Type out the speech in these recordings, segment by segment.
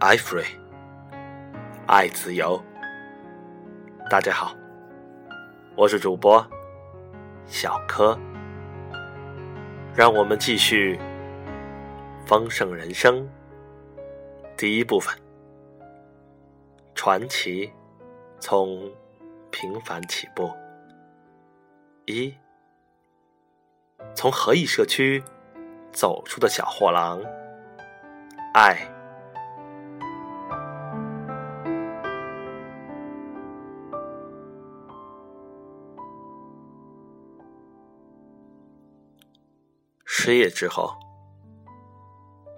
，I free，爱自由。大家好，我是主播小柯，让我们继续丰盛人生第一部分，传奇从平凡起步。一，从和义社区走出的小货郎，爱。失业之后，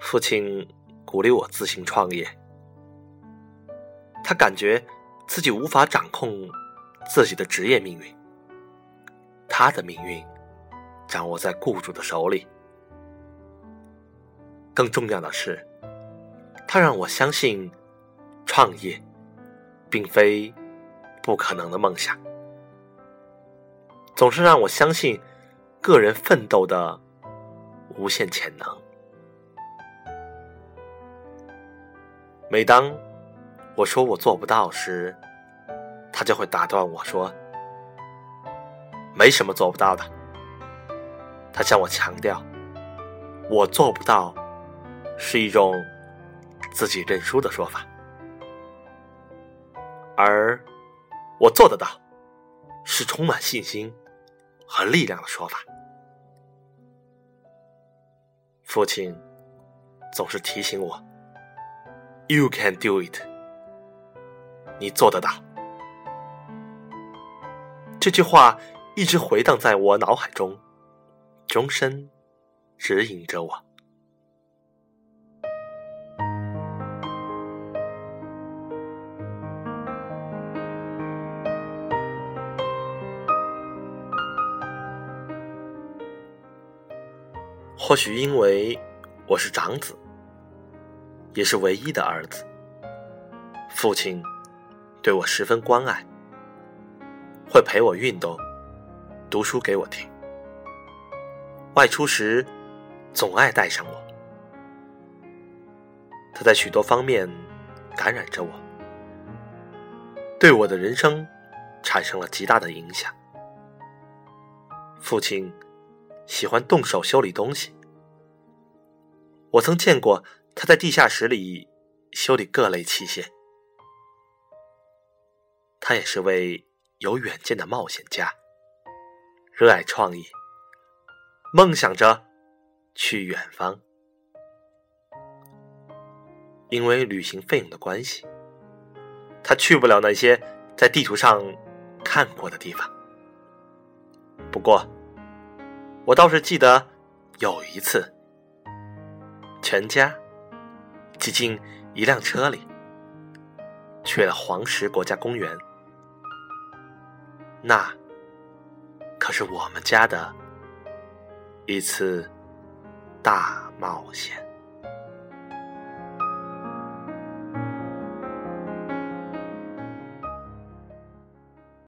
父亲鼓励我自行创业。他感觉自己无法掌控自己的职业命运，他的命运掌握在雇主的手里。更重要的是，他让我相信，创业并非不可能的梦想，总是让我相信个人奋斗的。无限潜能。每当我说我做不到时，他就会打断我说：“没什么做不到的。”他向我强调：“我做不到是一种自己认输的说法，而我做得到是充满信心和力量的说法。”父亲总是提醒我：“You can do it，你做得到。”这句话一直回荡在我脑海中，终身指引着我。或许因为我是长子，也是唯一的儿子，父亲对我十分关爱，会陪我运动，读书给我听，外出时总爱带上我。他在许多方面感染着我，对我的人生产生了极大的影响。父亲。喜欢动手修理东西，我曾见过他在地下室里修理各类器械。他也是位有远见的冒险家，热爱创意，梦想着去远方。因为旅行费用的关系，他去不了那些在地图上看过的地方。不过，我倒是记得有一次，全家挤进一辆车里，去了黄石国家公园。那可是我们家的一次大冒险。